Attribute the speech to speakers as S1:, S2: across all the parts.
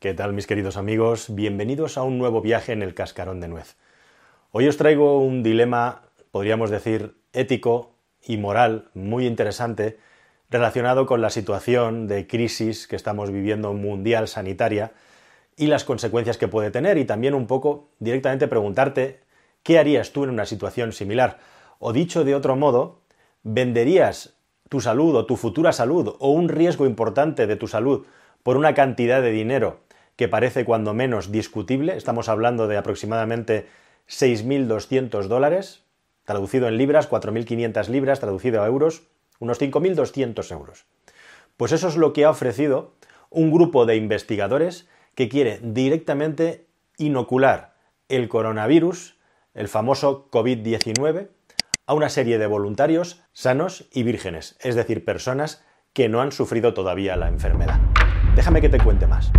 S1: ¿Qué tal mis queridos amigos? Bienvenidos a un nuevo viaje en el cascarón de nuez. Hoy os traigo un dilema, podríamos decir, ético y moral muy interesante relacionado con la situación de crisis que estamos viviendo mundial sanitaria y las consecuencias que puede tener y también un poco directamente preguntarte qué harías tú en una situación similar. O dicho de otro modo, ¿venderías tu salud o tu futura salud o un riesgo importante de tu salud por una cantidad de dinero que parece cuando menos discutible, estamos hablando de aproximadamente 6.200 dólares, traducido en libras, 4.500 libras, traducido a euros, unos 5.200 euros. Pues eso es lo que ha ofrecido un grupo de investigadores que quiere directamente inocular el coronavirus, el famoso COVID-19, a una serie de voluntarios sanos y vírgenes, es decir, personas que no han sufrido todavía la enfermedad. Déjame que te cuente más.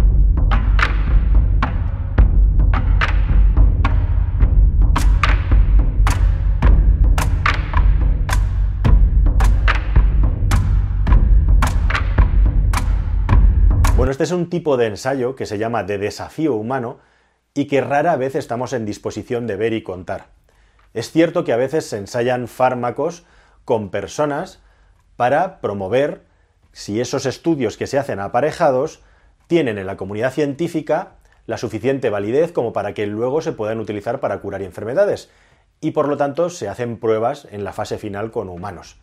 S1: Este es un tipo de ensayo que se llama de desafío humano y que rara vez estamos en disposición de ver y contar. Es cierto que a veces se ensayan fármacos con personas para promover si esos estudios que se hacen aparejados tienen en la comunidad científica la suficiente validez como para que luego se puedan utilizar para curar enfermedades y por lo tanto se hacen pruebas en la fase final con humanos.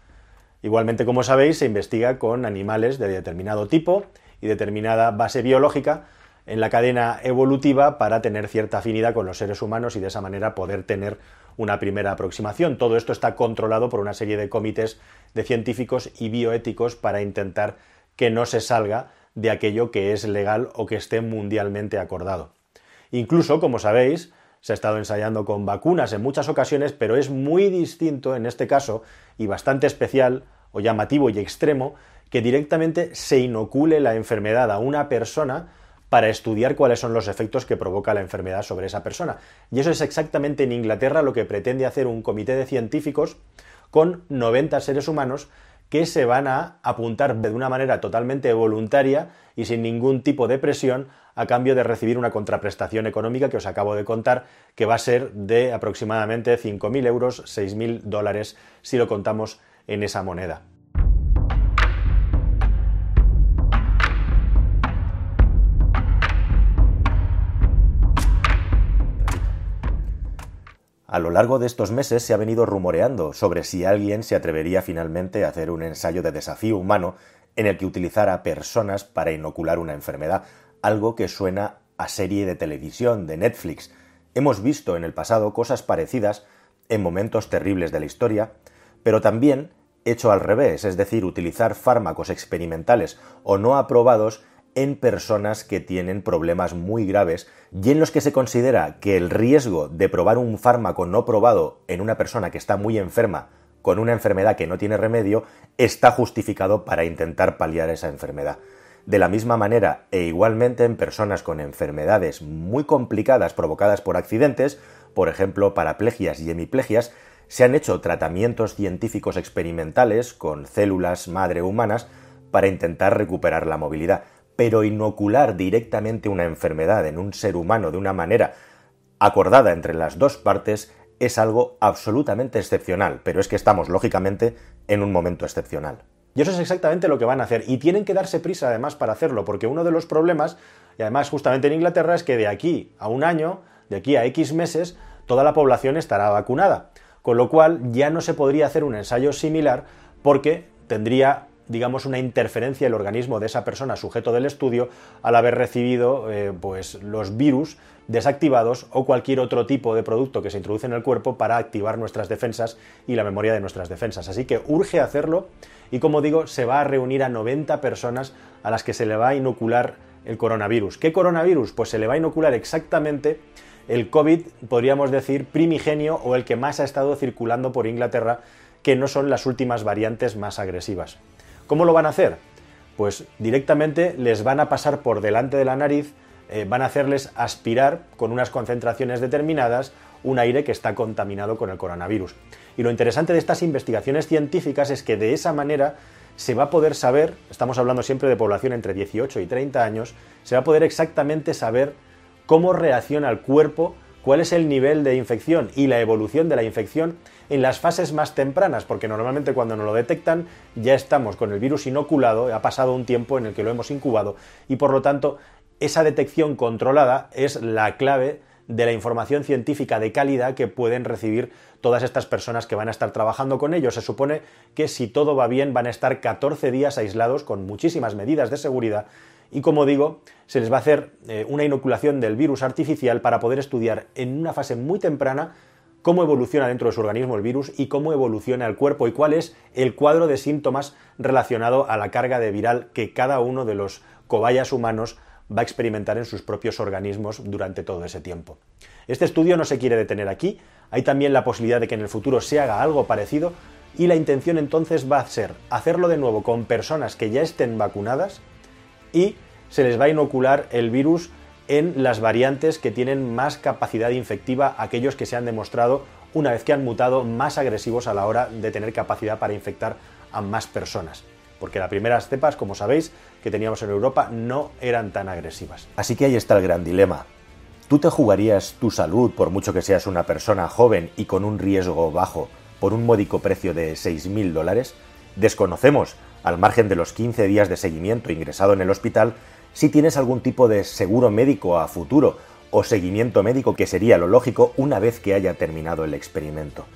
S1: Igualmente, como sabéis, se investiga con animales de determinado tipo y determinada base biológica en la cadena evolutiva para tener cierta afinidad con los seres humanos y de esa manera poder tener una primera aproximación. Todo esto está controlado por una serie de comités de científicos y bioéticos para intentar que no se salga de aquello que es legal o que esté mundialmente acordado. Incluso, como sabéis, se ha estado ensayando con vacunas en muchas ocasiones, pero es muy distinto en este caso y bastante especial o llamativo y extremo que directamente se inocule la enfermedad a una persona para estudiar cuáles son los efectos que provoca la enfermedad sobre esa persona. Y eso es exactamente en Inglaterra lo que pretende hacer un comité de científicos con 90 seres humanos que se van a apuntar de una manera totalmente voluntaria y sin ningún tipo de presión a cambio de recibir una contraprestación económica que os acabo de contar, que va a ser de aproximadamente 5.000 euros, 6.000 dólares si lo contamos en esa moneda. A lo largo de estos meses se ha venido rumoreando sobre si alguien se atrevería finalmente a hacer un ensayo de desafío humano en el que utilizara personas para inocular una enfermedad, algo que suena a serie de televisión, de Netflix. Hemos visto en el pasado cosas parecidas en momentos terribles de la historia, pero también hecho al revés, es decir, utilizar fármacos experimentales o no aprobados en personas que tienen problemas muy graves y en los que se considera que el riesgo de probar un fármaco no probado en una persona que está muy enferma con una enfermedad que no tiene remedio está justificado para intentar paliar esa enfermedad. De la misma manera e igualmente en personas con enfermedades muy complicadas provocadas por accidentes, por ejemplo paraplegias y hemiplegias, se han hecho tratamientos científicos experimentales con células madre humanas para intentar recuperar la movilidad pero inocular directamente una enfermedad en un ser humano de una manera acordada entre las dos partes es algo absolutamente excepcional, pero es que estamos lógicamente en un momento excepcional. Y eso es exactamente lo que van a hacer. Y tienen que darse prisa además para hacerlo, porque uno de los problemas, y además justamente en Inglaterra, es que de aquí a un año, de aquí a X meses, toda la población estará vacunada. Con lo cual ya no se podría hacer un ensayo similar porque tendría digamos, una interferencia el organismo de esa persona sujeto del estudio al haber recibido eh, pues, los virus desactivados o cualquier otro tipo de producto que se introduce en el cuerpo para activar nuestras defensas y la memoria de nuestras defensas. Así que urge hacerlo y como digo, se va a reunir a 90 personas a las que se le va a inocular el coronavirus. ¿Qué coronavirus? Pues se le va a inocular exactamente el COVID, podríamos decir, primigenio o el que más ha estado circulando por Inglaterra, que no son las últimas variantes más agresivas. ¿Cómo lo van a hacer? Pues directamente les van a pasar por delante de la nariz, eh, van a hacerles aspirar con unas concentraciones determinadas un aire que está contaminado con el coronavirus. Y lo interesante de estas investigaciones científicas es que de esa manera se va a poder saber, estamos hablando siempre de población entre 18 y 30 años, se va a poder exactamente saber cómo reacciona el cuerpo, cuál es el nivel de infección y la evolución de la infección en las fases más tempranas, porque normalmente cuando nos lo detectan ya estamos con el virus inoculado, ha pasado un tiempo en el que lo hemos incubado y por lo tanto esa detección controlada es la clave de la información científica de calidad que pueden recibir todas estas personas que van a estar trabajando con ellos. Se supone que si todo va bien van a estar 14 días aislados con muchísimas medidas de seguridad y como digo, se les va a hacer eh, una inoculación del virus artificial para poder estudiar en una fase muy temprana cómo evoluciona dentro de su organismo el virus y cómo evoluciona el cuerpo y cuál es el cuadro de síntomas relacionado a la carga de viral que cada uno de los cobayas humanos va a experimentar en sus propios organismos durante todo ese tiempo. Este estudio no se quiere detener aquí, hay también la posibilidad de que en el futuro se haga algo parecido y la intención entonces va a ser hacerlo de nuevo con personas que ya estén vacunadas y se les va a inocular el virus en las variantes que tienen más capacidad infectiva, aquellos que se han demostrado una vez que han mutado más agresivos a la hora de tener capacidad para infectar a más personas porque las primeras cepas, como sabéis, que teníamos en Europa no eran tan agresivas.
S2: Así que ahí está el gran dilema. ¿Tú te jugarías tu salud, por mucho que seas una persona joven y con un riesgo bajo, por un módico precio de 6.000 dólares? Desconocemos, al margen de los 15 días de seguimiento ingresado en el hospital, si tienes algún tipo de seguro médico a futuro o seguimiento médico que sería lo lógico una vez que haya terminado el experimento.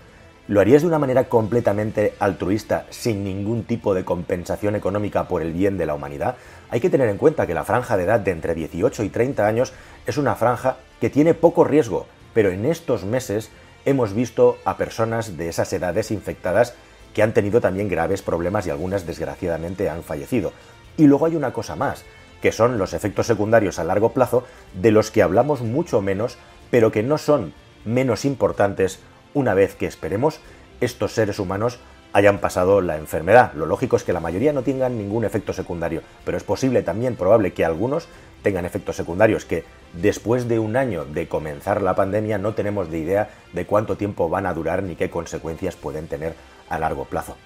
S2: ¿Lo harías de una manera completamente altruista, sin ningún tipo de compensación económica por el bien de la humanidad? Hay que tener en cuenta que la franja de edad de entre 18 y 30 años es una franja que tiene poco riesgo, pero en estos meses hemos visto a personas de esas edades infectadas que han tenido también graves problemas y algunas desgraciadamente han fallecido. Y luego hay una cosa más, que son los efectos secundarios a largo plazo de los que hablamos mucho menos, pero que no son menos importantes una vez que esperemos estos seres humanos hayan pasado la enfermedad. Lo lógico es que la mayoría no tengan ningún efecto secundario, pero es posible también, probable que algunos tengan efectos secundarios que después de un año de comenzar la pandemia no tenemos de idea de cuánto tiempo van a durar ni qué consecuencias pueden tener a largo plazo.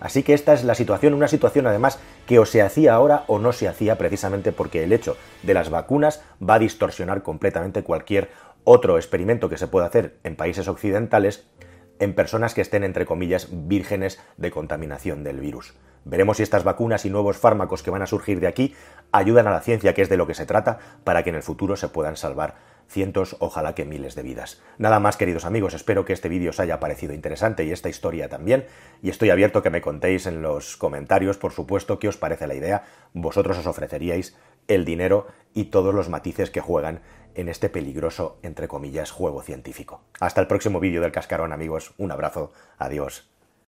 S2: Así que esta es la situación, una situación además que o se hacía ahora o no se hacía precisamente porque el hecho de las vacunas va a distorsionar completamente cualquier otro experimento que se puede hacer en países occidentales en personas que estén, entre comillas, vírgenes de contaminación del virus. Veremos si estas vacunas y nuevos fármacos que van a surgir de aquí ayudan a la ciencia, que es de lo que se trata, para que en el futuro se puedan salvar cientos, ojalá que miles de vidas. Nada más, queridos amigos, espero que este vídeo os haya parecido interesante y esta historia también, y estoy abierto a que me contéis en los comentarios, por supuesto, qué os parece la idea. Vosotros os ofreceríais el dinero y todos los matices que juegan en este peligroso, entre comillas, juego científico. Hasta el próximo vídeo del cascarón, amigos. Un abrazo. Adiós.